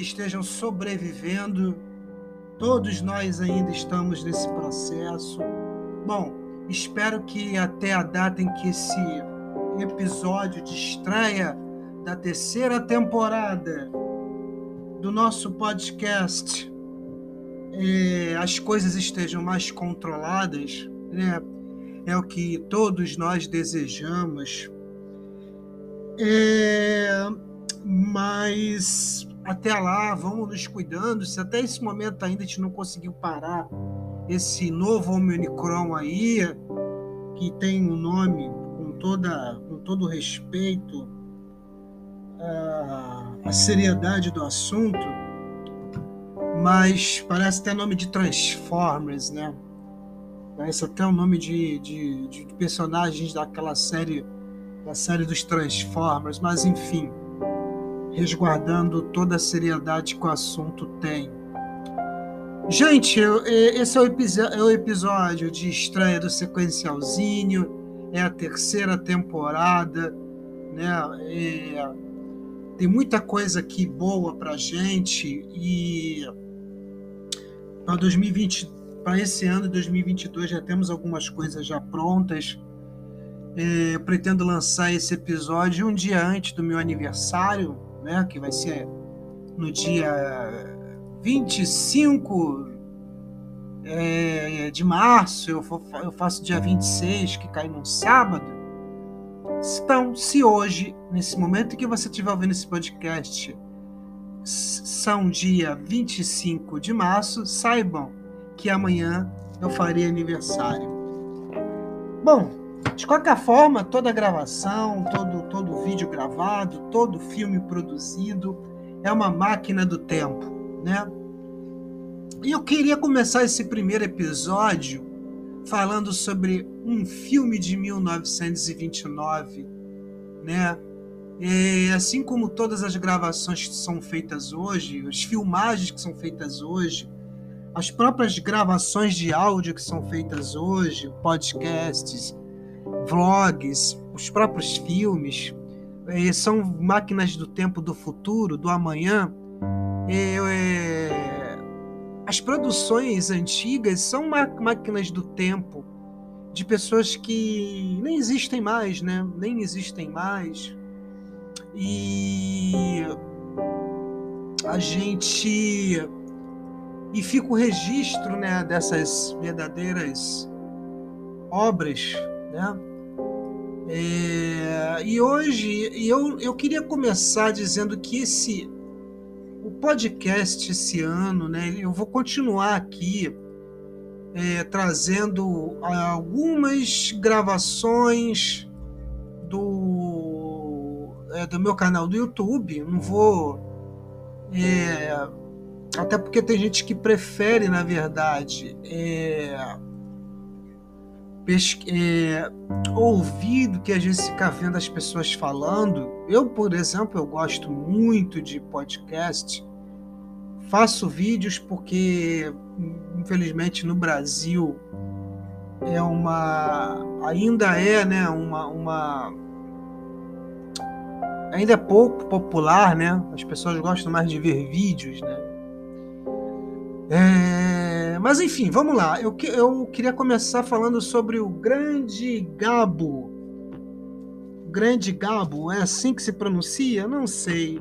que estejam sobrevivendo. Todos nós ainda estamos nesse processo. Bom, espero que até a data em que esse episódio de estreia da terceira temporada do nosso podcast é, as coisas estejam mais controladas, né? é o que todos nós desejamos. É, mas até lá, vamos nos cuidando. Se até esse momento ainda a gente não conseguiu parar esse novo Omicron aí, que tem um nome com, toda, com todo respeito à, seriedade do assunto, mas parece até nome de Transformers, né? Parece até o nome de, de, de personagens daquela série, da série dos Transformers, mas enfim, resguardando toda a seriedade que o assunto tem. Gente, esse é o, é o episódio de estreia do Sequencialzinho, é a terceira temporada, né? É, tem muita coisa aqui boa pra gente e para 2020, para esse ano de 2022 já temos algumas coisas já prontas. É, pretendo lançar esse episódio um dia antes do meu aniversário, né, que vai ser no dia 25 é, de março, eu, eu faço dia 26, que cai num sábado. Então, se hoje, nesse momento que você estiver ouvindo esse podcast, são dia 25 de março, saibam que amanhã eu farei aniversário. Bom, de qualquer forma, toda gravação, todo, todo vídeo gravado, todo filme produzido é uma máquina do tempo, né? E eu queria começar esse primeiro episódio falando sobre um filme de 1929, né? É, assim como todas as gravações que são feitas hoje, as filmagens que são feitas hoje, as próprias gravações de áudio que são feitas hoje, podcasts, vlogs, os próprios filmes, é, são máquinas do tempo do futuro, do amanhã. É, as produções antigas são máquinas do tempo de pessoas que nem existem mais, né? Nem existem mais e a gente e fica o registro né, dessas verdadeiras obras, né? É, e hoje eu, eu queria começar dizendo que esse o podcast esse ano, né? Eu vou continuar aqui é, trazendo algumas gravações do é, do meu canal do YouTube. Não vou. É, até porque tem gente que prefere, na verdade, é, ouvir do que a gente ficar vendo as pessoas falando. Eu, por exemplo, eu gosto muito de podcast. Faço vídeos porque, infelizmente, no Brasil é uma ainda é né uma, uma ainda é pouco popular, né? As pessoas gostam mais de ver vídeos, né? É... Mas enfim, vamos lá. Eu, eu queria começar falando sobre o Grande Gabo. Grande Gabo, é assim que se pronuncia? Não sei.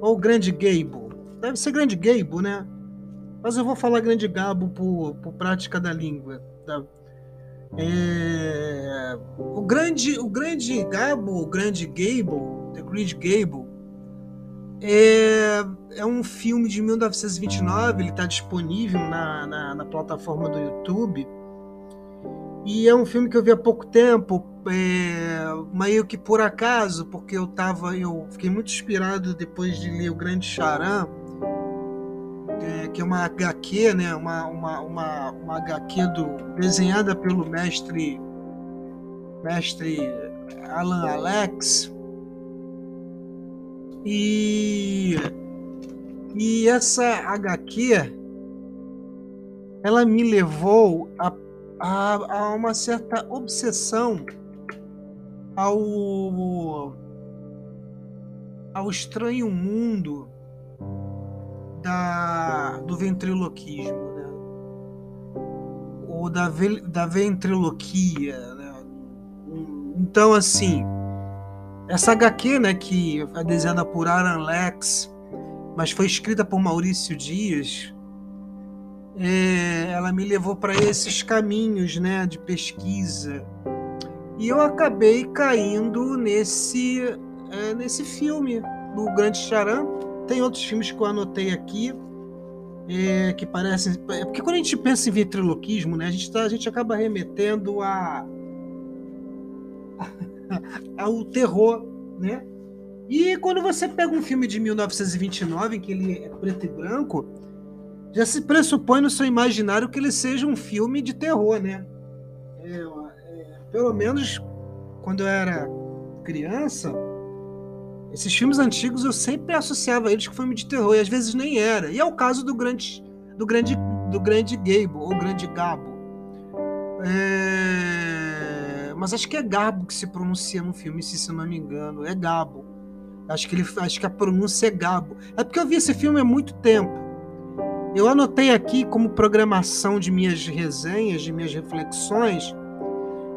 Ou Grande Gable. Deve ser Grande Gable, né? Mas eu vou falar Grande Gabo por, por prática da língua. Tá? É... O grande, o grande Gabo, o grande Gable, The Great Gable, é, é um filme de 1929, ele está disponível na, na, na, plataforma do YouTube. E é um filme que eu vi há pouco tempo, é, meio que por acaso, porque eu tava, eu fiquei muito inspirado depois de ler O Grande Charan, é, que é uma HQ, né, uma, uma, uma, uma HQ do, desenhada pelo mestre, mestre Alan Alex, E, e essa HQ, ela me levou a, a, a uma certa obsessão ao, ao estranho mundo da, do ventriloquismo, né? ou da, da ventriloquia. Né? Então, assim, essa HQ, né, que é desenhada por Aaron Lex, mas foi escrita por Maurício Dias, é, ela me levou para esses caminhos né, de pesquisa. E eu acabei caindo nesse, é, nesse filme do Grande Charan. Tem outros filmes que eu anotei aqui é, que parecem. É, porque quando a gente pensa em ventriloquismo, né, a, gente tá, a gente acaba remetendo a, ao terror, né? E quando você pega um filme de 1929, em que ele é preto e branco, já se pressupõe no seu imaginário que ele seja um filme de terror, né? É, é, pelo menos quando eu era criança, esses filmes antigos eu sempre associava eles com filme de terror e às vezes nem era. E é o caso do grande do grande do grande Gable ou grande Gabo. É... Mas acho que é Gabo que se pronuncia no filme, se não me engano, é Gabo. Acho que ele acho que a pronúncia é Gabo. É porque eu vi esse filme há muito tempo. Eu anotei aqui como programação de minhas resenhas, de minhas reflexões.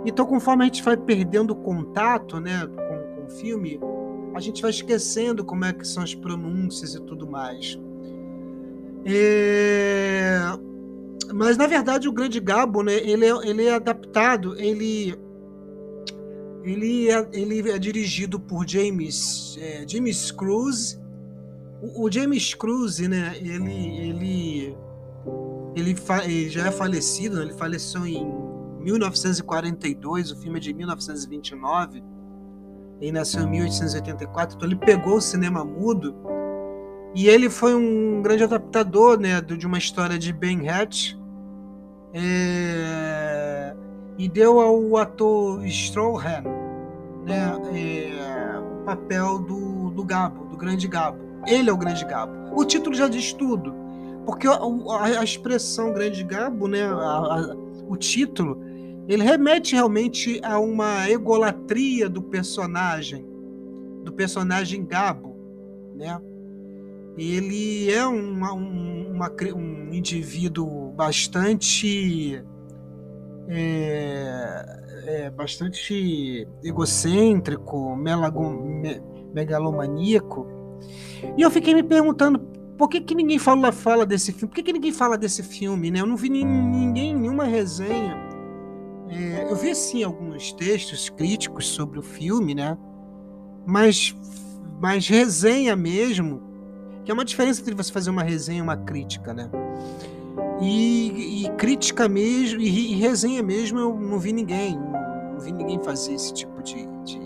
Então, conforme a gente vai perdendo contato, né, com, com o filme, a gente vai esquecendo como é que são as pronúncias e tudo mais. É... Mas na verdade o Grande Gabo, né, ele é, ele é adaptado, ele ele é, ele é dirigido por James é, James Cruz. O, o, James Cruz, né, ele ele ele, fa, ele já é falecido, né, ele faleceu em 1942, o filme é de 1929 ele nasceu em 1884, então ele pegou o cinema mudo. E ele foi um grande adaptador né, de uma história de Ben Hatch. É, e deu ao ator Strawhan né, é, o papel do, do Gabo, do grande Gabo. Ele é o grande Gabo. O título já diz tudo, porque a, a, a expressão grande Gabo, né, a, o título, ele remete realmente a uma egolatria do personagem, do personagem Gabo, né? Ele é uma, um, uma, um indivíduo bastante é, é, bastante egocêntrico, me, megalomaníaco. E eu fiquei me perguntando por que, que ninguém fala, fala desse filme? Por que, que ninguém fala desse filme? Né? Eu não vi ninguém, nenhuma resenha é, eu vi sim alguns textos críticos sobre o filme, né? Mas, mas resenha mesmo, que é uma diferença entre você fazer uma resenha e uma crítica, né? E, e crítica mesmo, e, e, resenha mesmo, eu não vi ninguém, não, vi ninguém fazer esse tipo de, de,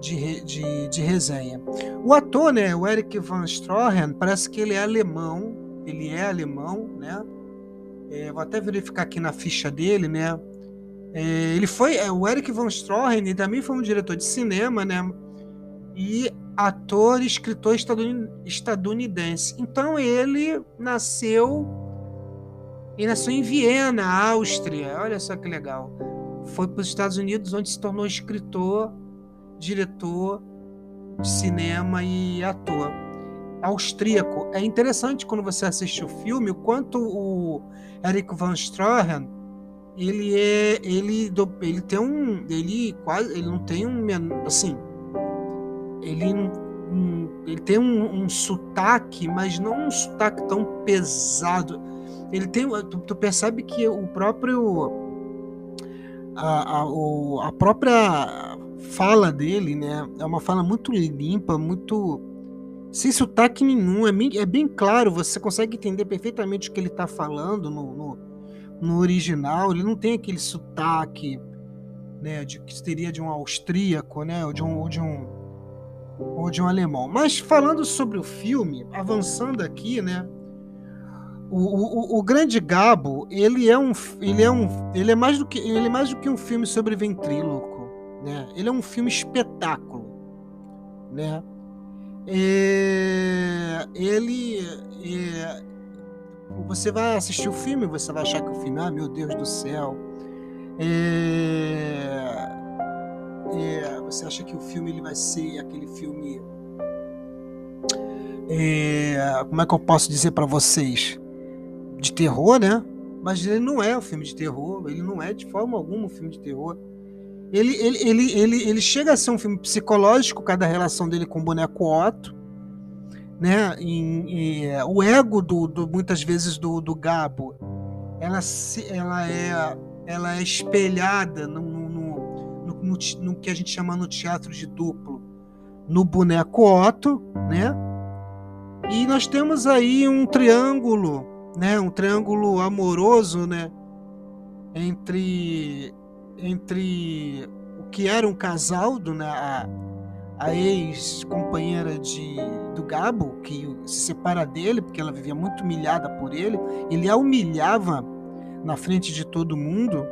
de, de, de resenha. O ator, né, o Eric Van Stroheim, parece que ele é alemão, ele é alemão, né? É, vou até verificar aqui na ficha dele, né? É, ele foi. É, o Eric Von Stroheim também foi um diretor de cinema, né? E ator e escritor estadunidense. Então ele nasceu. Ele nasceu em Viena, Áustria. Olha só que legal. Foi para os Estados Unidos, onde se tornou escritor, diretor de cinema e ator. Austríaco. É interessante quando você assiste o filme o quanto o Eric Van Stroheim ele é ele ele tem um ele quase ele não tem um assim ele um, ele tem um, um sotaque mas não um sotaque tão pesado ele tem tu, tu percebe que o próprio a, a, a própria fala dele né é uma fala muito limpa muito sem sotaque nenhum é bem, é bem claro você consegue entender perfeitamente o que ele está falando no, no no original, ele não tem aquele sotaque, né, de que seria de um austríaco, né, ou de um, ou de um, ou de um alemão. Mas falando sobre o filme, avançando aqui, né, o, o, o Grande Gabo, ele é um, ele é um, ele é mais do que, ele é mais do que um filme sobre ventríloco, né? Ele é um filme espetáculo, né? é, ele. É, você vai assistir o filme, você vai achar que o filme, ah, meu Deus do céu. É, é, você acha que o filme ele vai ser aquele filme. É, como é que eu posso dizer para vocês? De terror, né? Mas ele não é um filme de terror, ele não é de forma alguma um filme de terror. Ele, ele, ele, ele, ele chega a ser um filme psicológico, cada relação dele com o boneco Otto. Né? E, e, o ego do, do, muitas vezes do, do Gabo ela, se, ela, é, ela é espelhada no, no, no, no, no que a gente chama no teatro de duplo no boneco Otto, né? E nós temos aí um triângulo, né? Um triângulo amoroso, né? Entre entre o que era um casal do, né, a, a ex-companheira de do Gabo, que se separa dele porque ela vivia muito humilhada por ele, ele a humilhava na frente de todo mundo.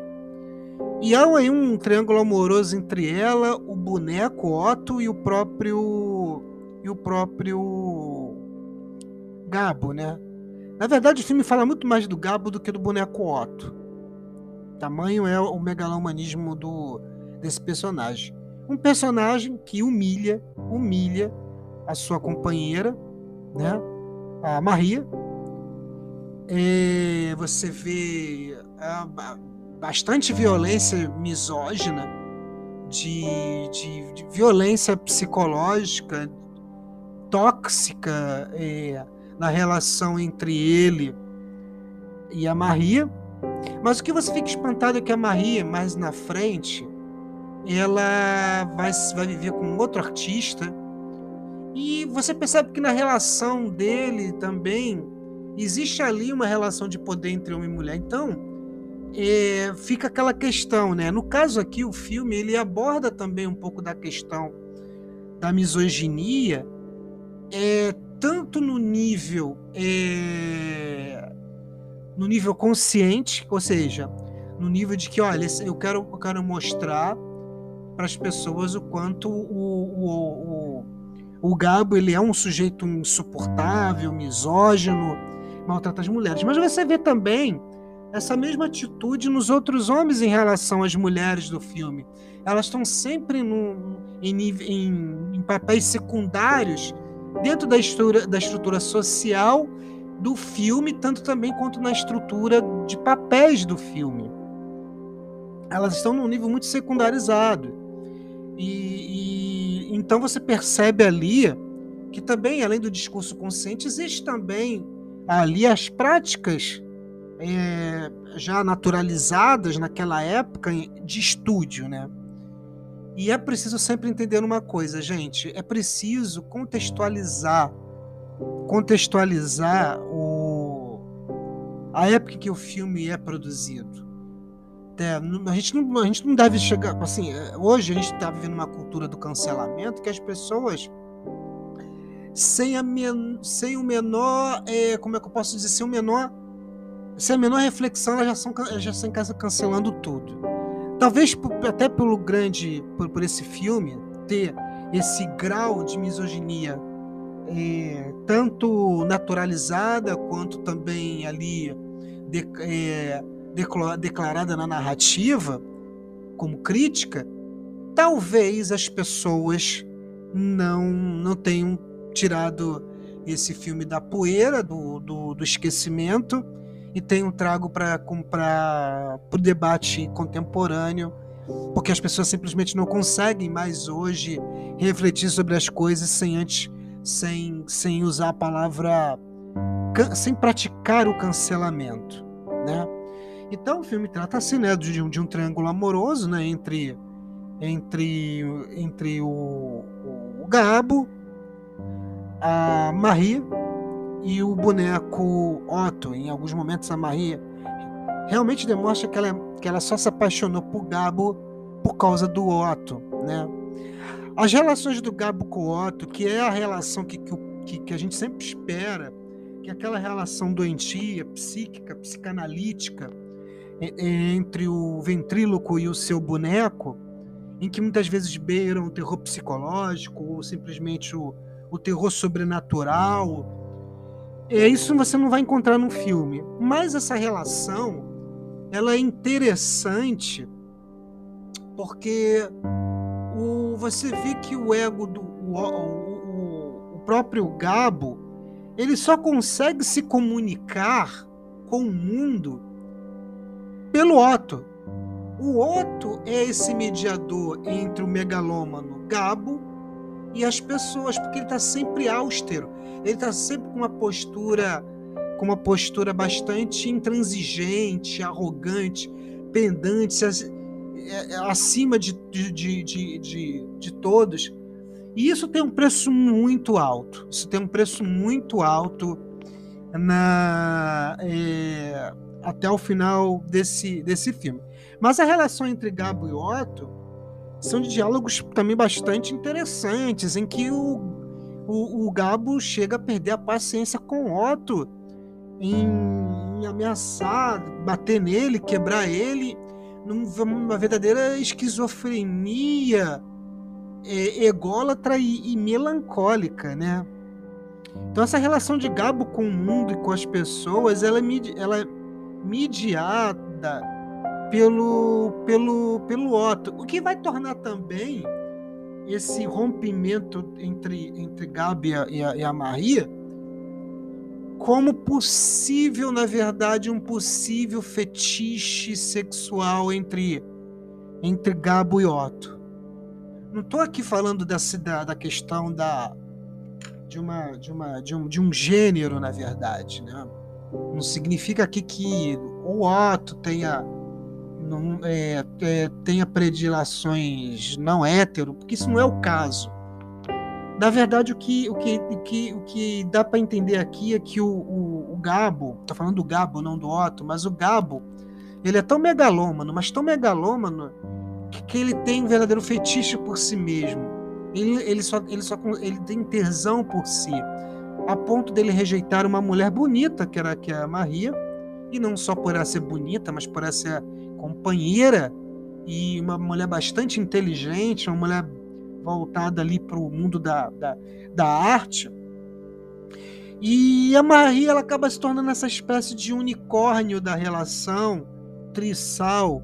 E há aí um triângulo amoroso entre ela, o boneco Otto e o próprio e o próprio Gabo, né? Na verdade, o filme fala muito mais do Gabo do que do boneco Otto. Tamanho é o megalomanismo do, desse personagem. Um personagem que humilha, humilha a sua companheira, né? A Maria. E você vê bastante violência misógina, de, de, de violência psicológica, tóxica é, na relação entre ele e a Maria. Mas o que você fica espantado é que a Maria, mais na frente, ela vai, vai viver com outro artista. E você percebe que na relação dele também existe ali uma relação de poder entre homem e mulher. Então, é, fica aquela questão, né? No caso aqui, o filme ele aborda também um pouco da questão da misoginia, é, tanto no nível é, no nível consciente, ou seja, no nível de que, olha, eu quero, eu quero mostrar para as pessoas o quanto o, o, o, o Gabo ele é um sujeito insuportável, misógino, maltrata as mulheres. Mas você vê também essa mesma atitude nos outros homens em relação às mulheres do filme. Elas estão sempre no, em, em, em papéis secundários dentro da estrutura, da estrutura social do filme, tanto também quanto na estrutura de papéis do filme. Elas estão num nível muito secundarizado. E, e então você percebe ali que também, além do discurso consciente, existe também ali as práticas é, já naturalizadas naquela época de estúdio, né? E é preciso sempre entender uma coisa, gente, é preciso contextualizar contextualizar o, a época em que o filme é produzido. É, a, gente não, a gente não deve chegar. Assim, é, hoje a gente está vivendo uma cultura do cancelamento que as pessoas, sem, a men, sem o menor. É, como é que eu posso dizer? Sem o menor. Sem a menor reflexão, elas já, são, já estão cancelando tudo. Talvez até pelo grande. Por, por esse filme ter esse grau de misoginia é, tanto naturalizada quanto também ali de, é, declarada na narrativa como crítica, talvez as pessoas não, não tenham tirado esse filme da poeira, do, do, do esquecimento, e tenham trago para o debate contemporâneo, porque as pessoas simplesmente não conseguem mais hoje refletir sobre as coisas sem antes sem, sem usar a palavra. sem praticar o cancelamento, né? Então o filme trata assim, né, de um, de um triângulo amoroso, né, entre entre entre o, o Gabo, a Marie e o boneco Otto. Em alguns momentos a Marie realmente demonstra que ela, que ela só se apaixonou por Gabo por causa do Otto, né? As relações do Gabo com o Otto, que é a relação que, que, que a gente sempre espera, que é aquela relação doentia, psíquica, psicanalítica, entre o ventríloco e o seu boneco, em que muitas vezes beiram o terror psicológico ou simplesmente o, o terror sobrenatural. É, isso você não vai encontrar no filme. Mas essa relação ela é interessante porque o, você vê que o ego do o, o, o próprio Gabo ele só consegue se comunicar com o mundo pelo Otto. O Otto é esse mediador entre o megalômano Gabo e as pessoas, porque ele está sempre austero. Ele está sempre com uma postura, com uma postura bastante intransigente, arrogante, pendente, é, é, acima de, de, de, de, de todos. E isso tem um preço muito alto. Isso tem um preço muito alto na, é, até o final desse, desse filme. Mas a relação entre Gabo e Otto são de diálogos também bastante interessantes, em que o, o, o Gabo chega a perder a paciência com Otto em, em ameaçar, bater nele, quebrar ele, numa verdadeira esquizofrenia é, ególatra e, e melancólica, né? Então essa relação de Gabo com o mundo e com as pessoas, ela é, ela é mediada pelo, pelo, pelo Otto, o que vai tornar também esse rompimento entre, entre Gabi e a, e a Maria como possível, na verdade, um possível fetiche sexual entre, entre Gabo e Otto. Não estou aqui falando dessa, da, da questão da, de, uma, de, uma, de, um, de um gênero, na verdade. Né? Não significa aqui que o Otto tenha não, é, é, tenha predilações não hétero, porque isso não é o caso. Na verdade, o que, o que, o que, o que dá para entender aqui é que o, o, o Gabo, tô falando do Gabo, não do Otto, mas o Gabo, ele é tão megalômano, mas tão megalômano, que, que ele tem um verdadeiro fetiche por si mesmo. Ele, ele, só, ele, só, ele tem tesão por si, a ponto dele rejeitar uma mulher bonita, que era que é a Maria, e não só por ela ser bonita, mas por ela ser companheira e uma mulher bastante inteligente, uma mulher voltada ali para o mundo da, da, da arte. E a Maria ela acaba se tornando essa espécie de unicórnio da relação, trissal.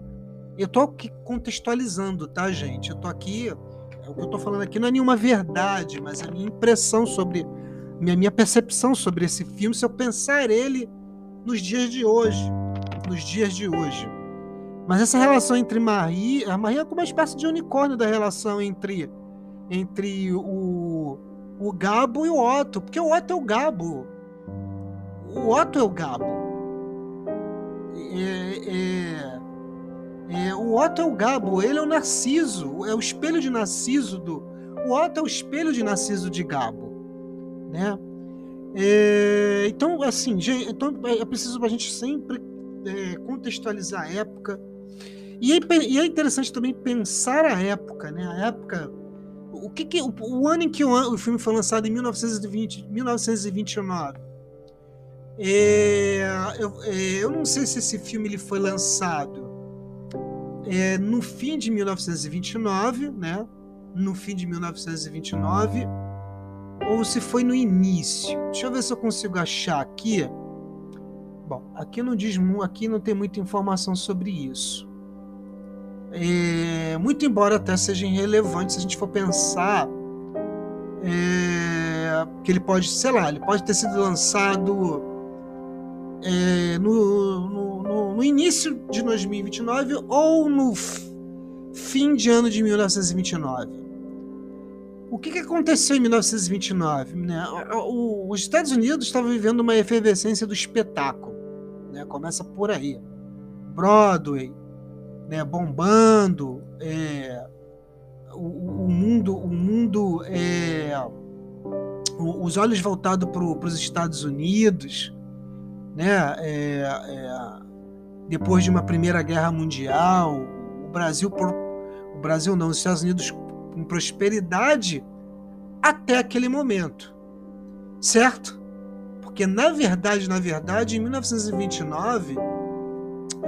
Eu tô aqui contextualizando, tá, gente? Eu tô aqui, é o que eu tô falando aqui não é nenhuma verdade, mas é a minha impressão sobre, minha, minha percepção sobre esse filme, se eu pensar ele nos dias de hoje. Nos dias de hoje. Mas essa relação entre Marie, a Marie é como uma espécie de unicórnio da relação entre entre o, o Gabo e o Otto, porque o Otto é o Gabo. O Otto é o Gabo. É, é, é, o Otto é o Gabo, ele é o Narciso, é o espelho de Narciso do. O Otto é o espelho de Narciso de Gabo, né? É, então, assim, então é preciso a gente sempre é, contextualizar a época e é, e é, interessante também pensar a época, né? A época. O, que, que o, o, ano em que o, o, filme foi lançado, em 1920, 1929. É, eu, é, eu não sei se esse filme ele foi lançado é, no fim de 1929, né? No fim de 1929, ou se foi no início. Deixa eu ver se eu consigo achar aqui. Bom, aqui não diz, aqui não tem muita informação sobre isso. É, muito embora até seja irrelevante se a gente for pensar é, que ele pode, sei lá, ele pode ter sido lançado é, no, no, no, início de 2029 ou no fim de ano de 1929. O que, que aconteceu em 1929? Né? O, os Estados Unidos estavam vivendo uma efervescência do espetáculo. Né? Começa por aí. Broadway, né, bombando, é, o, o, mundo, o mundo é, os olhos voltados para os Estados Unidos, né, é, é, depois de uma Primeira Guerra Mundial, o Brasil, o Brasil não, os Estados Unidos com prosperidade até aquele momento, certo? Porque na verdade, na verdade, em 1929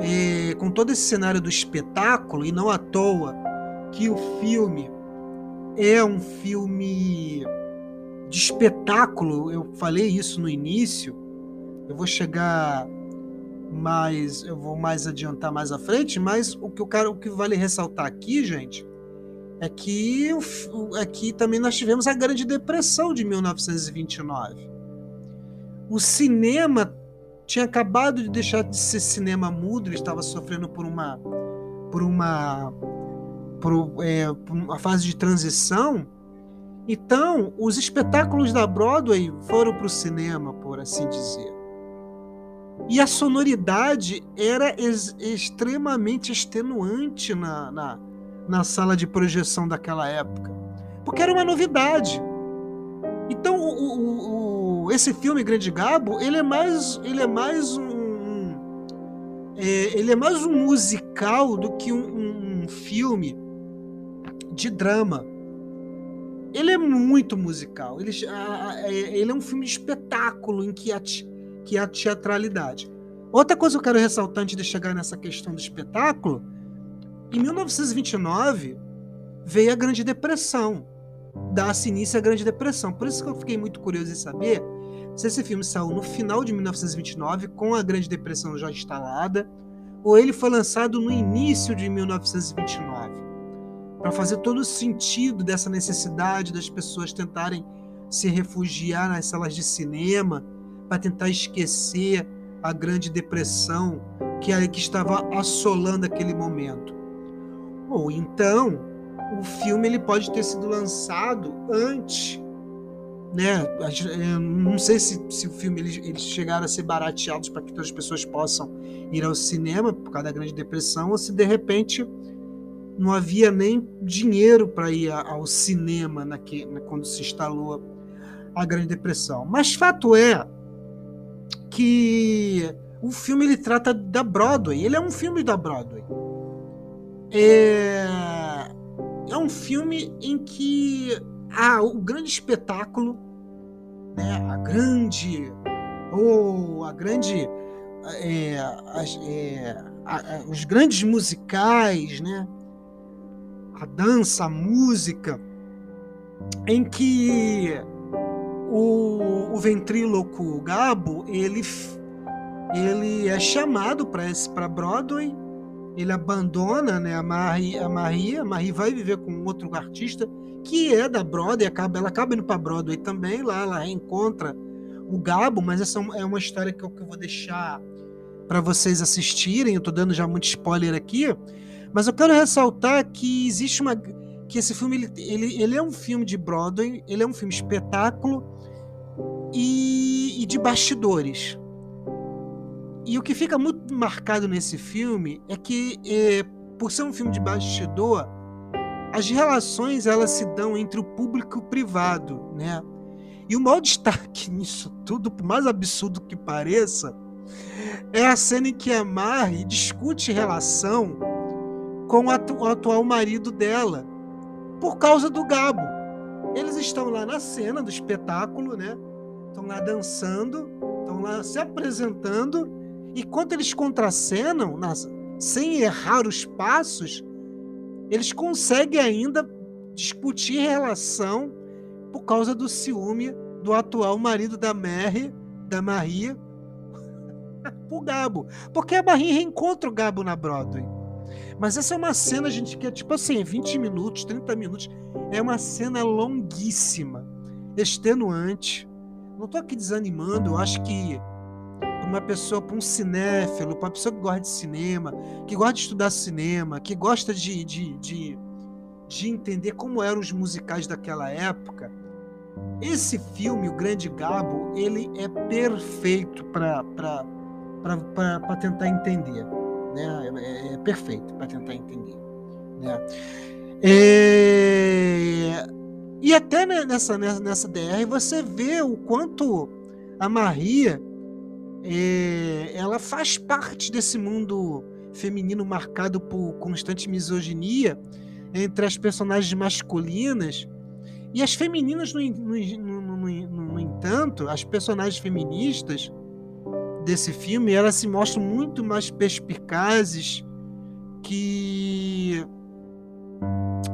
é, com todo esse cenário do espetáculo, e não à toa que o filme é um filme de espetáculo, eu falei isso no início, eu vou chegar mais, eu vou mais adiantar mais à frente, mas o que eu quero, o que vale ressaltar aqui, gente, é que é também nós tivemos a Grande Depressão de 1929. O cinema tinha acabado de deixar de ser cinema mudo, ele estava sofrendo por uma por uma por, é, por uma fase de transição. Então, os espetáculos da Broadway foram para o cinema, por assim dizer. E a sonoridade era ex extremamente extenuante na, na, na sala de projeção daquela época, porque era uma novidade. Esse filme Grande Gabo, ele é mais, ele é mais um, um é, ele é mais um musical do que um, um filme de drama. Ele é muito musical. Ele, é, ele é um filme de espetáculo em que que há teatralidade. Outra coisa que eu quero ressaltar antes de chegar nessa questão do espetáculo em 1929 veio a Grande Depressão, dá-se início à Grande Depressão. Por isso que eu fiquei muito curioso em saber se esse filme saiu no final de 1929, com a Grande Depressão já instalada, ou ele foi lançado no início de 1929, para fazer todo o sentido dessa necessidade das pessoas tentarem se refugiar nas salas de cinema, para tentar esquecer a Grande Depressão que, que estava assolando aquele momento. Ou então, o filme ele pode ter sido lançado antes, né? não sei se, se o filme eles, eles chegaram a ser barateados para que todas as pessoas possam ir ao cinema por causa da Grande Depressão, ou se de repente não havia nem dinheiro para ir ao cinema naque, quando se instalou a Grande Depressão. Mas fato é que o filme ele trata da Broadway, ele é um filme da Broadway é, é um filme em que há o grande espetáculo, né, a grande ou a grande é, as, é, a, os grandes musicais, né, a dança, a música, em que o, o ventríloco Gabo ele ele é chamado para Broadway ele abandona né, a Marie, a Marie, a Marie vai viver com outro artista que é da Broadway, acaba, ela acaba indo para Broadway também, lá ela reencontra o Gabo, mas essa é uma história que eu, que eu vou deixar para vocês assistirem, eu estou dando já muito spoiler aqui, mas eu quero ressaltar que existe uma que esse filme ele, ele, ele é um filme de Broadway, ele é um filme espetáculo e, e de bastidores. E o que fica muito marcado nesse filme é que, é, por ser um filme de bastidor, as relações elas se dão entre o público e o privado, né? E o maior destaque nisso tudo, por mais absurdo que pareça, é a cena em que a Mari discute relação com o atual marido dela, por causa do Gabo. Eles estão lá na cena do espetáculo, né? Estão lá dançando, estão lá se apresentando e quando eles contracenam, nas, sem errar os passos, eles conseguem ainda discutir relação por causa do ciúme do atual marido da Mary, da Maria, o Gabo. Porque a Maria reencontra o Gabo na Broadway. Mas essa é uma cena, gente, que é tipo assim, 20 minutos, 30 minutos. É uma cena longuíssima, extenuante. Não tô aqui desanimando, eu acho que uma pessoa, para um cinéfilo, para uma pessoa que gosta de cinema, que gosta de estudar cinema, que gosta de, de, de, de entender como eram os musicais daquela época, esse filme, O Grande Gabo, ele é perfeito para tentar entender. Né? É, é perfeito para tentar entender. Né? É... E até nessa, nessa DR você vê o quanto a Maria é, ela faz parte desse mundo feminino marcado por constante misoginia entre as personagens masculinas e as femininas, no, no, no, no entanto, as personagens feministas desse filme, elas se mostram muito mais perspicazes que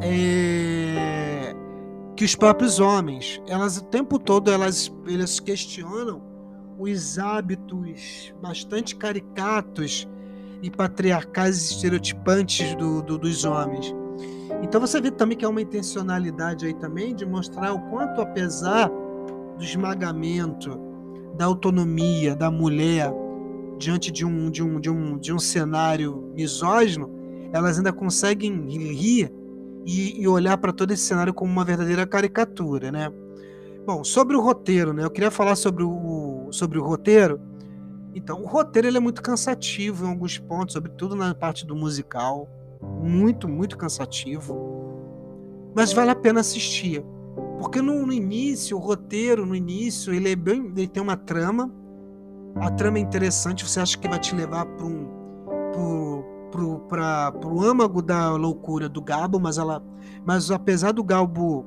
é, que os próprios homens. Elas o tempo todo elas, elas questionam os hábitos bastante caricatos e patriarcais estereotipantes do, do, dos homens. Então você vê também que há uma intencionalidade aí também de mostrar o quanto, apesar do esmagamento, da autonomia da mulher diante de um, de um, de um, de um cenário misógino, elas ainda conseguem rir e, e olhar para todo esse cenário como uma verdadeira caricatura, né? Bom, sobre o roteiro, né? Eu queria falar sobre o, sobre o roteiro. Então, o roteiro ele é muito cansativo em alguns pontos, sobretudo na parte do musical. Muito, muito cansativo. Mas vale a pena assistir. Porque no, no início, o roteiro, no início, ele é bem. Ele tem uma trama. A trama é interessante, você acha que vai te levar para um. para o âmago da loucura do Gabo, mas ela. Mas apesar do Gabo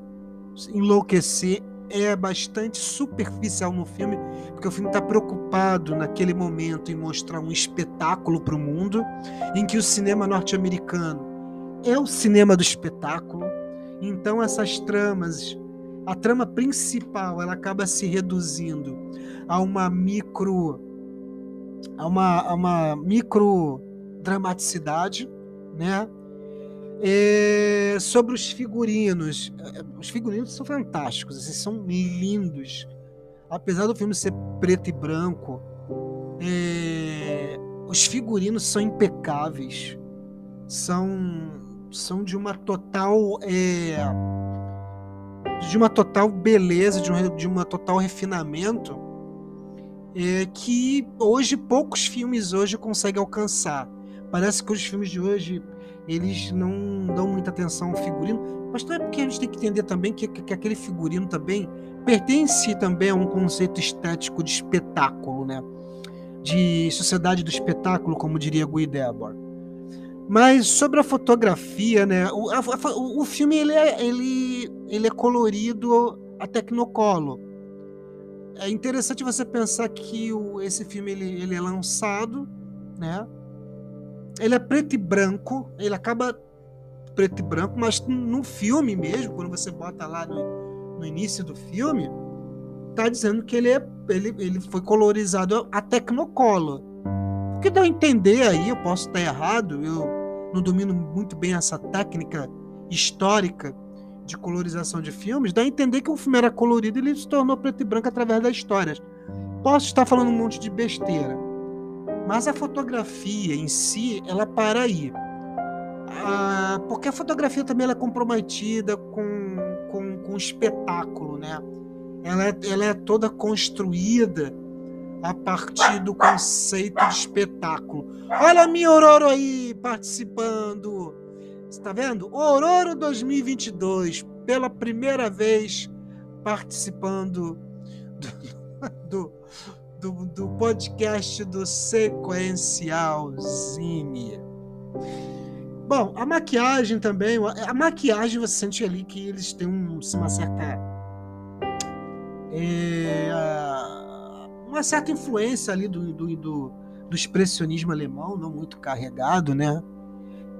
enlouquecer, é bastante superficial no filme, porque o filme está preocupado naquele momento em mostrar um espetáculo para o mundo, em que o cinema norte-americano é o cinema do espetáculo. Então essas tramas, a trama principal, ela acaba se reduzindo a uma micro a uma, a uma micro dramaticidade, né? É, sobre os figurinos. É, os figurinos são fantásticos, assim, são lindos. Apesar do filme ser preto e branco, é, os figurinos são impecáveis. São, são de uma total. É, de uma total beleza, de, um, de uma total refinamento é, que hoje poucos filmes hoje conseguem alcançar. Parece que os filmes de hoje eles não dão muita atenção ao figurino, mas também porque a gente tem que entender também que, que, que aquele figurino também pertence também a um conceito estético de espetáculo, né? De sociedade do espetáculo, como diria Guy Debord. Mas sobre a fotografia, né? O, a, o, o filme ele é, ele, ele é colorido a tecnocolo. É interessante você pensar que o, esse filme ele, ele é lançado, né? Ele é preto e branco, ele acaba preto e branco, mas no filme mesmo, quando você bota lá no, no início do filme, tá dizendo que ele, é, ele, ele foi colorizado a Tecnocolor. O que dá a entender aí, eu posso estar errado, eu não domino muito bem essa técnica histórica de colorização de filmes, dá a entender que o filme era colorido e ele se tornou preto e branco através das histórias. Posso estar falando um monte de besteira, mas a fotografia em si, ela para aí. Ah, porque a fotografia também é comprometida com, com, com o espetáculo, né? Ela é, ela é toda construída a partir do conceito de espetáculo. Olha a minha Ororo aí participando. Você tá vendo? Ororo 2022, pela primeira vez participando do, do, do, do podcast do Sequencialzine. Bom, a maquiagem também, a maquiagem você sente ali que eles têm um, uma certa é, uma certa influência ali do, do, do, do, expressionismo alemão, não muito carregado, né?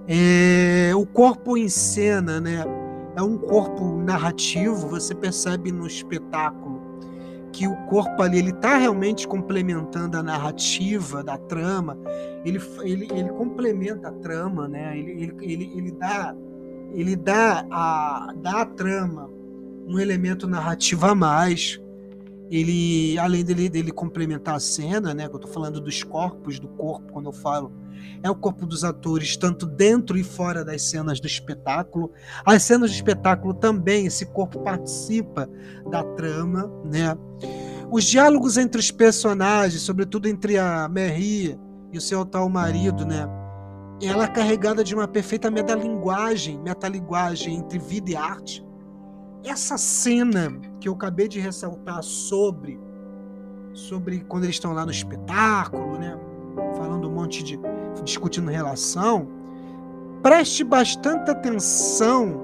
É, o corpo em cena, né? É um corpo narrativo, você percebe no espetáculo que o corpo ali ele está realmente complementando a narrativa da trama, ele, ele, ele complementa a trama, né? ele, ele, ele, ele dá, ele dá, a, dá a trama um elemento narrativo a mais. Ele, além dele, dele complementar a cena, né? Eu estou falando dos corpos, do corpo, quando eu falo é o corpo dos atores, tanto dentro e fora das cenas do espetáculo. As cenas do espetáculo também, esse corpo participa da trama, né? Os diálogos entre os personagens, sobretudo entre a Merri e o seu atual marido, né? Ela é carregada de uma perfeita metalinguagem, metalinguagem entre vida e arte. Essa cena que eu acabei de ressaltar sobre sobre quando eles estão lá no espetáculo, né? Falando um monte de discutindo relação, preste bastante atenção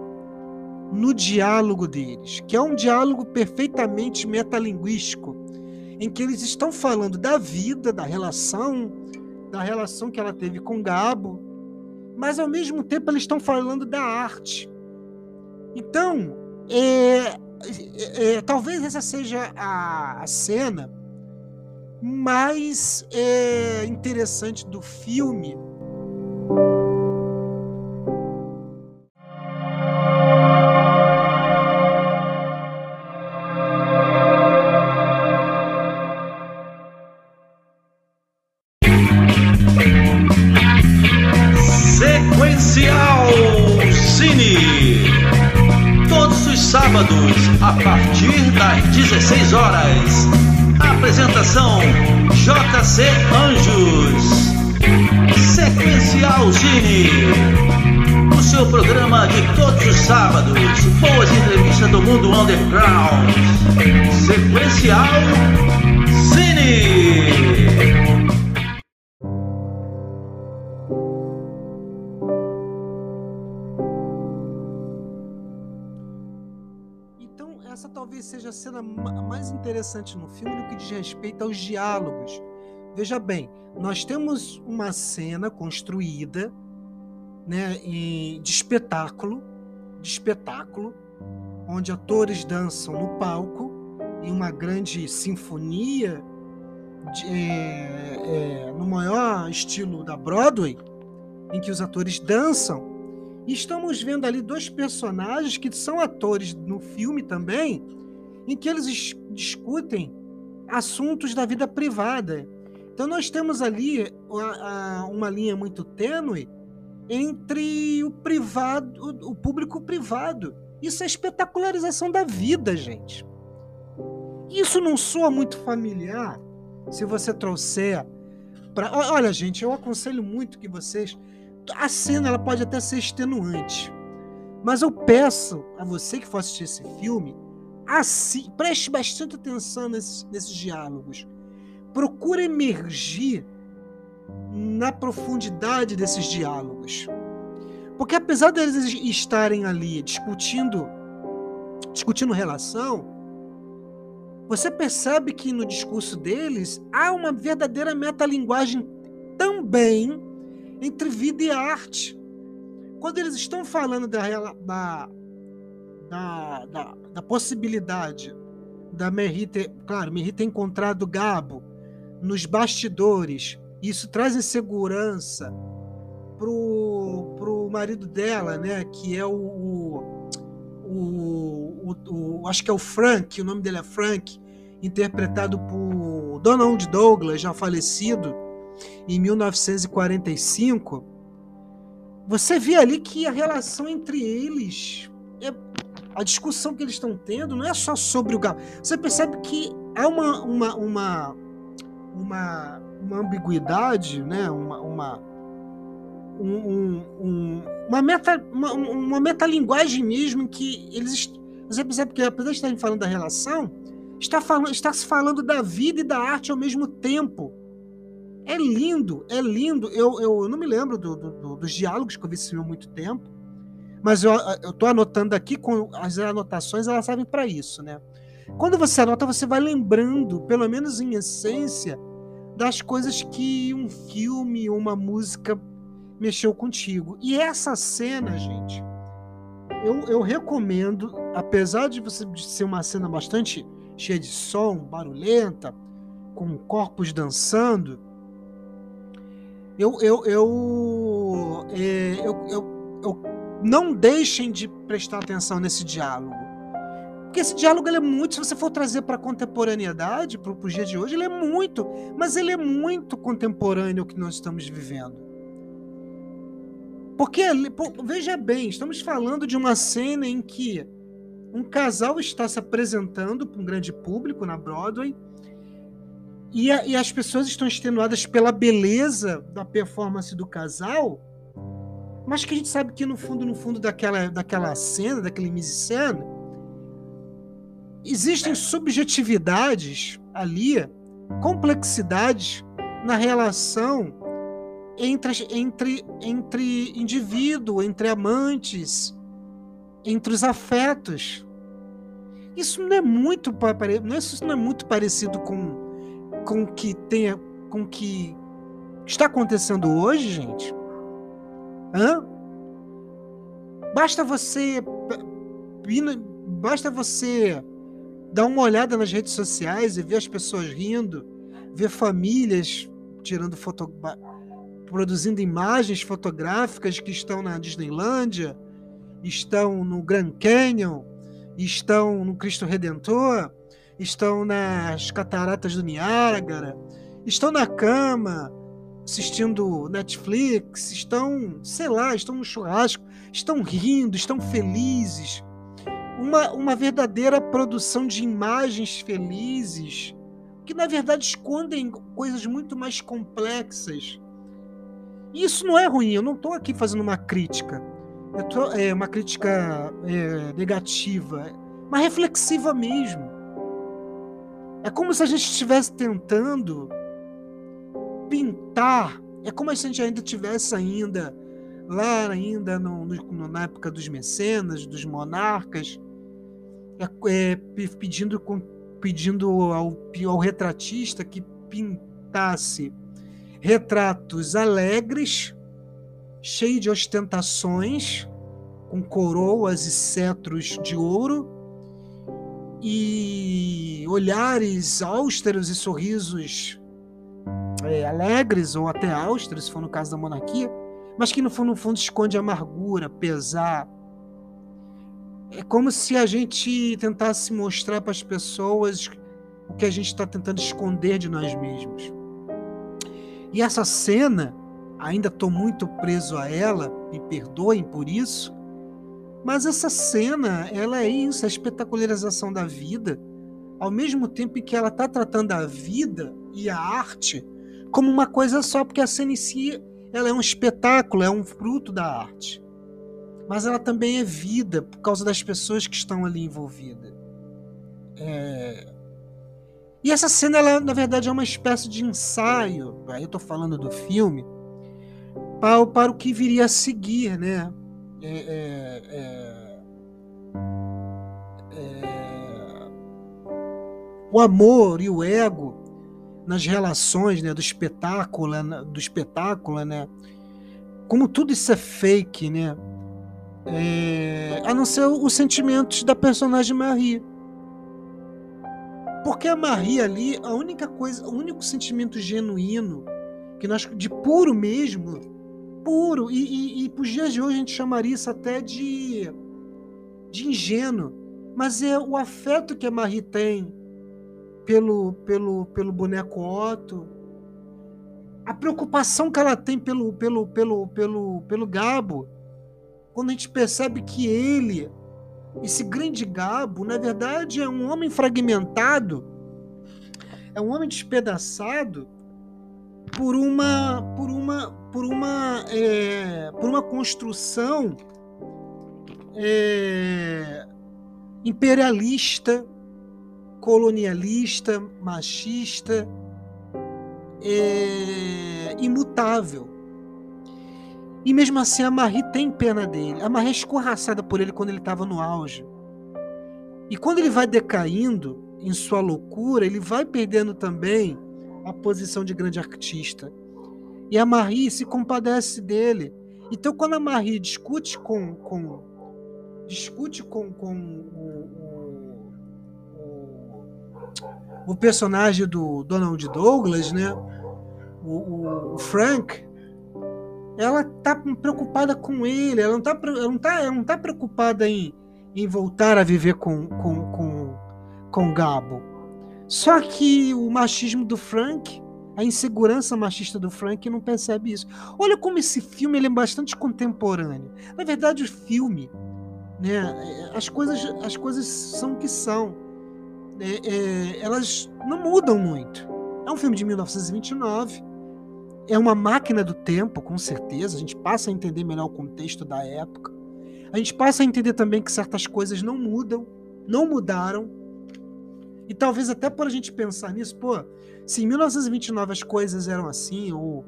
no diálogo deles, que é um diálogo perfeitamente metalinguístico, em que eles estão falando da vida, da relação, da relação que ela teve com Gabo, mas ao mesmo tempo eles estão falando da arte. Então, É, é, é, talvez essa seja a, a cena mais é, interessante do filme. Cena mais interessante no filme no que diz respeito aos diálogos. Veja bem, nós temos uma cena construída né, de espetáculo, de espetáculo, onde atores dançam no palco em uma grande sinfonia de, é, é, no maior estilo da Broadway, em que os atores dançam e estamos vendo ali dois personagens que são atores no filme também, em que eles discutem assuntos da vida privada. Então nós temos ali uma linha muito tênue entre o privado, o público privado. Isso é espetacularização da vida, gente. Isso não soa muito familiar se você trouxer para, olha, gente, eu aconselho muito que vocês a cena ela pode até ser extenuante. Mas eu peço a você que for assistir esse filme, assim, preste bastante atenção nesses, nesses diálogos. Procure emergir na profundidade desses diálogos. Porque apesar deles estarem ali discutindo discutindo relação, você percebe que no discurso deles há uma verdadeira metalinguagem também entre vida e arte. Quando eles estão falando da, da, da, da, da possibilidade da Merri ter, claro, Merri ter encontrado Gabo nos bastidores, isso traz insegurança pro, pro marido dela, né, que é o, o, o, o, acho que é o Frank, o nome dele é Frank, interpretado por Donald Douglas, já falecido, em 1945, você vê ali que a relação entre eles, é, a discussão que eles estão tendo não é só sobre o galo. Você percebe que há uma, uma, uma, uma, uma ambiguidade, né? uma, uma, um, um, uma, meta, uma, uma metalinguagem mesmo em que eles. Você percebe que, apesar de estarem falando da relação, está, falando, está se falando da vida e da arte ao mesmo tempo. É lindo, é lindo. Eu, eu, não me lembro do, do, dos diálogos que eu vi esse filme há muito tempo, mas eu, tô anotando aqui com as anotações, elas servem para isso, né? Quando você anota, você vai lembrando, pelo menos em essência, das coisas que um filme, uma música mexeu contigo. E essa cena, gente, eu, eu recomendo, apesar de você ser uma cena bastante cheia de som, barulhenta, com corpos dançando, eu, eu, eu, é, eu, eu, eu, não deixem de prestar atenção nesse diálogo. Porque esse diálogo é muito, se você for trazer para a contemporaneidade, para o dia de hoje, ele é muito, mas ele é muito contemporâneo ao que nós estamos vivendo. Porque, veja bem, estamos falando de uma cena em que um casal está se apresentando para um grande público na Broadway e, a, e as pessoas estão extenuadas pela beleza da performance do casal, mas que a gente sabe que no fundo, no fundo daquela, daquela cena, daquele mise-scène, existem subjetividades ali, complexidades na relação entre, entre, entre indivíduo, entre amantes, entre os afetos. Isso não é muito, isso não é muito parecido com com que tenha, com que está acontecendo hoje, gente? Hã? Basta você basta você dar uma olhada nas redes sociais e ver as pessoas rindo, ver famílias tirando foto, produzindo imagens fotográficas que estão na Disneylândia, estão no Grand Canyon, estão no Cristo Redentor, estão nas cataratas do Niágara, estão na cama assistindo Netflix, estão, sei lá, estão no churrasco, estão rindo, estão felizes. Uma, uma verdadeira produção de imagens felizes que na verdade escondem coisas muito mais complexas. E isso não é ruim, eu não estou aqui fazendo uma crítica. Tô, é uma crítica é, negativa, mas reflexiva mesmo. É como se a gente estivesse tentando pintar. É como se a gente ainda tivesse ainda lá ainda no, no, na época dos mecenas, dos monarcas, é, é, pedindo, pedindo ao, ao retratista que pintasse retratos alegres, cheios de ostentações, com coroas e cetros de ouro, e olhares austeros e sorrisos é, alegres ou até austeros, se for no caso da monarquia, mas que no fundo, no fundo esconde amargura, pesar. É como se a gente tentasse mostrar para as pessoas o que a gente está tentando esconder de nós mesmos. E essa cena, ainda estou muito preso a ela, me perdoem por isso, mas essa cena, ela é isso, a espetacularização da vida, ao mesmo tempo em que ela está tratando a vida e a arte como uma coisa só, porque a cena em si ela é um espetáculo, é um fruto da arte. Mas ela também é vida por causa das pessoas que estão ali envolvidas. É... E essa cena, ela, na verdade, é uma espécie de ensaio, aí eu estou falando do filme, para, para o que viria a seguir, né? É, é, é, é, o amor e o ego nas relações né, do espetáculo, né, do espetáculo, né? Como tudo isso é fake, né? É, a não ser os sentimentos da personagem Marie. Porque a Marie ali, a única coisa, o único sentimento genuíno que nós de puro mesmo puro. E, e, e para os dias de hoje a gente chamaria isso até de, de ingênuo. Mas é o afeto que a Marie tem pelo, pelo, pelo boneco Otto, a preocupação que ela tem pelo, pelo, pelo, pelo, pelo Gabo, quando a gente percebe que ele, esse grande Gabo, na verdade é um homem fragmentado, é um homem despedaçado por uma por uma por uma é, por uma construção é, imperialista colonialista machista é, imutável e mesmo assim a Marie tem pena dele a Marie é escorraçada por ele quando ele estava no auge e quando ele vai decaindo em sua loucura ele vai perdendo também a posição de grande artista. E a Marie se compadece dele. Então, quando a Marie discute com, com discute com, com o, o, personagem do Donald Douglas, né? O, o, Frank, ela tá preocupada com ele, ela não tá, ela não tá, ela não tá preocupada em, em voltar a viver com, com, com, com Gabo. Só que o machismo do Frank, a insegurança machista do Frank não percebe isso. Olha como esse filme ele é bastante contemporâneo. Na verdade, o filme, né, as coisas, as coisas são o que são. É, é, elas não mudam muito. É um filme de 1929. É uma máquina do tempo, com certeza. A gente passa a entender melhor o contexto da época. A gente passa a entender também que certas coisas não mudam, não mudaram e talvez até por a gente pensar nisso, pô, se em 1929 as coisas eram assim, ou,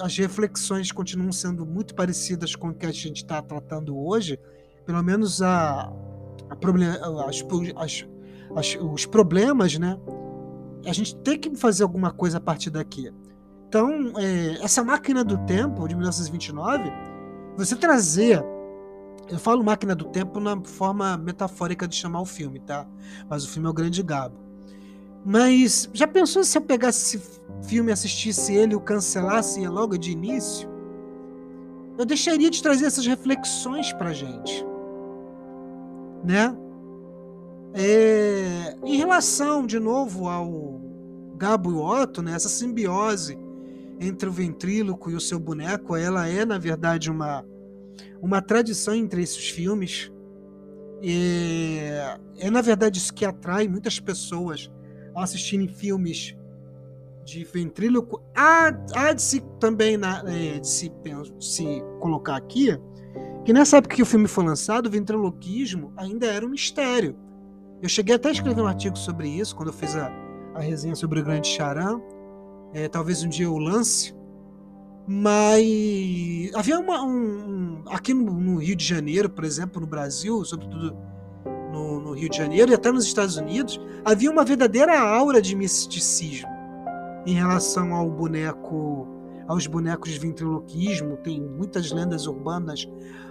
as reflexões continuam sendo muito parecidas com o que a gente está tratando hoje, pelo menos a, a problem, as, as, as, os problemas, né? A gente tem que fazer alguma coisa a partir daqui. Então, é, essa máquina do tempo de 1929, você trazer Eu falo máquina do tempo na forma metafórica de chamar o filme, tá? Mas o filme é o Grande Gabo. Mas já pensou se eu pegasse esse filme, assistisse ele o cancelasse logo de início? Eu deixaria de trazer essas reflexões pra gente. Né? É, em relação, de novo, ao Gabo e Otto, né, essa simbiose entre o ventríloco e o seu boneco, ela é, na verdade, uma, uma tradição entre esses filmes. É, é, na verdade, isso que atrai muitas pessoas a assistirem filmes de ventríloco. Há, há de se também na, é, de se, se colocar aqui que nessa época que o filme foi lançado, o ventriloquismo ainda era um mistério. Eu cheguei até a escrever um artigo sobre isso quando eu fiz a, a resenha sobre o Grande Charan. É, talvez um dia eu lance. Mas havia uma, um, aqui no, no, Rio de Janeiro, por exemplo, no Brasil, sobretudo no, no, Rio de Janeiro e até nos Estados Unidos, havia uma verdadeira aura de misticismo em relação ao boneco, aos bonecos de ventriloquismo. Tem muitas lendas urbanas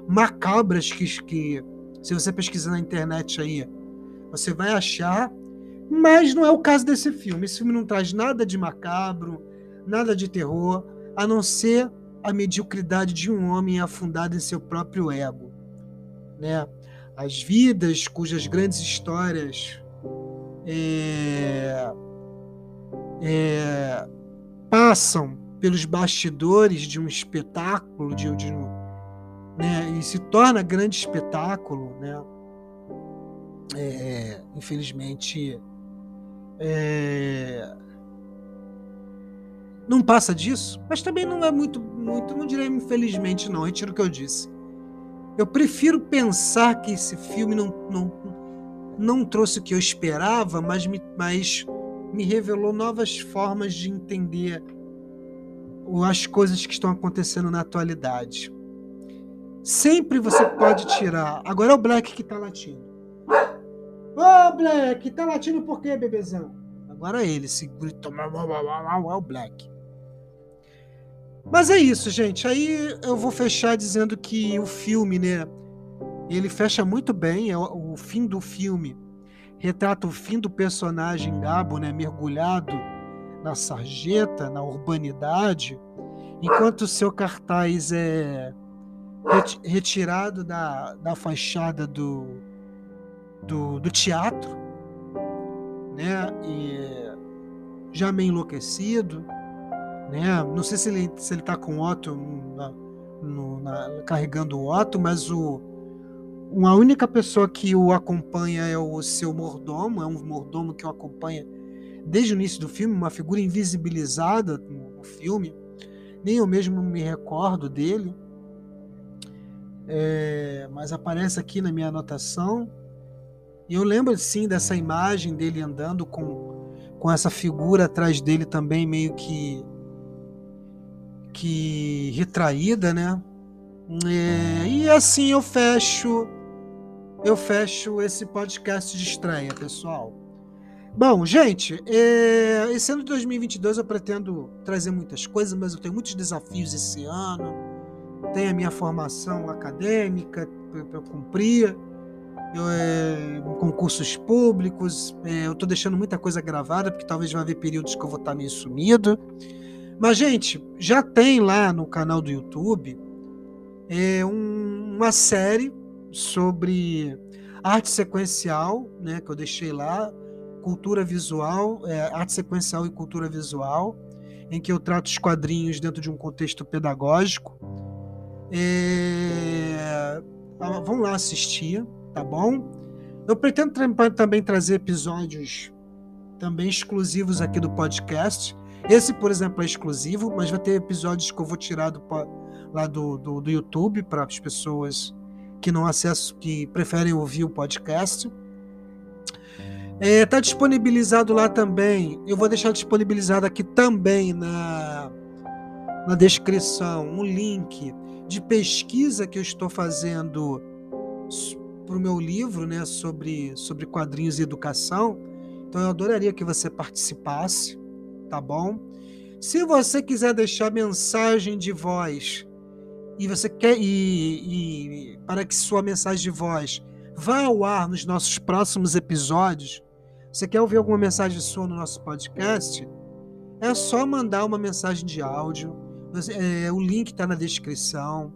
macabras que, que se você pesquisar na internet aí, você vai achar, mas não é o caso desse filme. Esse filme não traz nada de macabro, nada de terror, a não ser a mediocridade de um homem afundado em seu próprio ego, né? As vidas cujas grandes histórias é, é, passam pelos bastidores de um espetáculo, de, de né? e se torna grande espetáculo, né? É, infelizmente, é, não passa disso, mas também não é muito, muito, não direi infelizmente não, retiro o que eu disse. Eu prefiro pensar que esse filme não, não, não trouxe o que eu esperava, mas me, mas me revelou novas formas de entender as coisas que estão acontecendo na atualidade. Sempre você pode tirar. Agora é o Black que está latindo. Black, tá latindo por quê, bebezão? Agora ele, se gritou, é o Black. Mas é isso, gente. Aí eu vou fechar dizendo que o filme, né? Ele fecha muito bem. É o fim do filme retrata o fim do personagem Gabo, né? Mergulhado na sarjeta, na urbanidade, enquanto o seu cartaz é retirado da, da fachada do, do, do teatro, né? E já meio enlouquecido, né? Não sei se ele se ele está com o Otto na, no, na, carregando o Otto, mas o uma única pessoa que o acompanha é o seu mordomo, é um mordomo que o acompanha desde o início do filme, uma figura invisibilizada no filme. Nem eu mesmo me recordo dele, é, mas aparece aqui na minha anotação. E eu lembro sim dessa imagem dele andando com, com essa figura atrás dele também meio que que retraída, né? É, e assim eu fecho eu fecho esse podcast de estreia, pessoal. Bom, gente, é, esse ano de 2022 eu pretendo trazer muitas coisas, mas eu tenho muitos desafios esse ano. Tenho a minha formação acadêmica para cumprir eu, é, concursos públicos. É, eu estou deixando muita coisa gravada, porque talvez vai haver períodos que eu vou estar meio sumido. Mas, gente, já tem lá no canal do YouTube é, um, uma série sobre arte sequencial, né, que eu deixei lá, cultura visual, é, arte sequencial e cultura visual, em que eu trato os quadrinhos dentro de um contexto pedagógico. É, vão lá assistir tá bom? Eu pretendo também trazer episódios também exclusivos aqui do podcast. Esse, por exemplo, é exclusivo, mas vai ter episódios que eu vou tirar do, lá do, do, do YouTube para as pessoas que não acessam, que preferem ouvir o podcast. Está é, tá disponibilizado lá também. Eu vou deixar disponibilizado aqui também na, na descrição um link de pesquisa que eu estou fazendo para o meu livro né, sobre, sobre quadrinhos e educação. Então eu adoraria que você participasse, tá bom? Se você quiser deixar mensagem de voz e você quer e, e para que sua mensagem de voz vá ao ar nos nossos próximos episódios, você quer ouvir alguma mensagem sua no nosso podcast? É só mandar uma mensagem de áudio. É, o link está na descrição.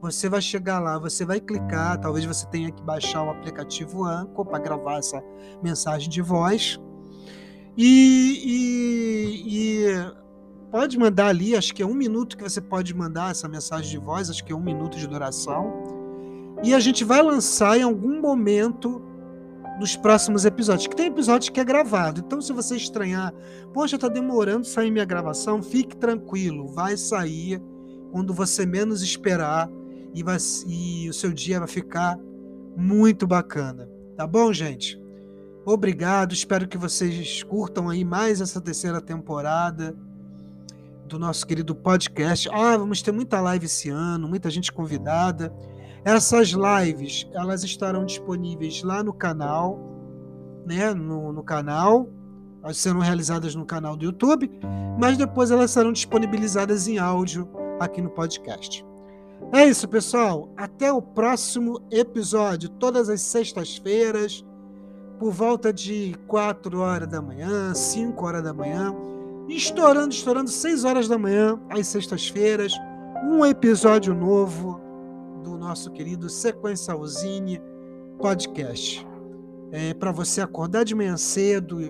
Você vai chegar lá, você vai clicar. Talvez você tenha que baixar o aplicativo Anchor para gravar essa mensagem de voz. E, e, e, pode mandar ali, acho que é um minuto que você pode mandar essa mensagem de voz, acho que é um minuto de duração. E a gente vai lançar em algum momento dos próximos episódios. Que tem episódio que é gravado. Então, se você estranhar, poxa, tá demorando sair minha gravação, fique tranquilo, vai sair quando você menos esperar e, vai, e o seu dia vai ficar muito bacana. Tá bom, gente? Obrigado, espero que vocês curtam aí mais essa terceira temporada do nosso querido podcast. Ah, vamos ter muita live esse ano, muita gente convidada. Essas lives, elas estarão disponíveis lá no canal, né, no, no canal, elas serão realizadas no canal do YouTube, mas depois elas serão disponibilizadas em áudio aqui no podcast. É isso, pessoal. Até o próximo episódio, todas as sextas-feiras, por volta de 4 horas da manhã, 5 horas da manhã, estourando, estourando 6 horas da manhã, às sextas-feiras, um episódio novo do nosso querido Sequencialzine Podcast. É, para você acordar de manhã cedo,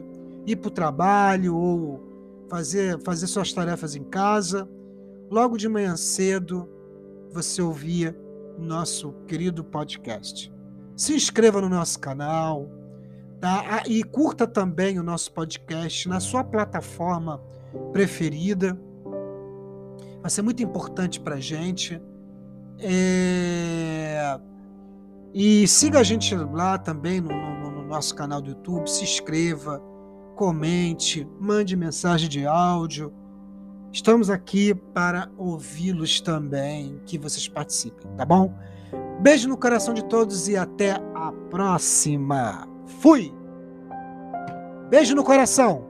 ir para o trabalho ou fazer, fazer suas tarefas em casa, logo de manhã cedo você ouvia nosso querido podcast. Se inscreva no nosso canal, Tá? Ah, e curta também o nosso podcast na sua plataforma preferida. Vai ser muito importante para a gente. É... E siga a gente lá também no, no, no, nosso canal do YouTube. Se inscreva, comente, mande mensagem de áudio. Estamos aqui para ouvi-los também, que vocês participem, tá bom? Beijo no coração de todos e até a próxima! Fui! Beijo no coração!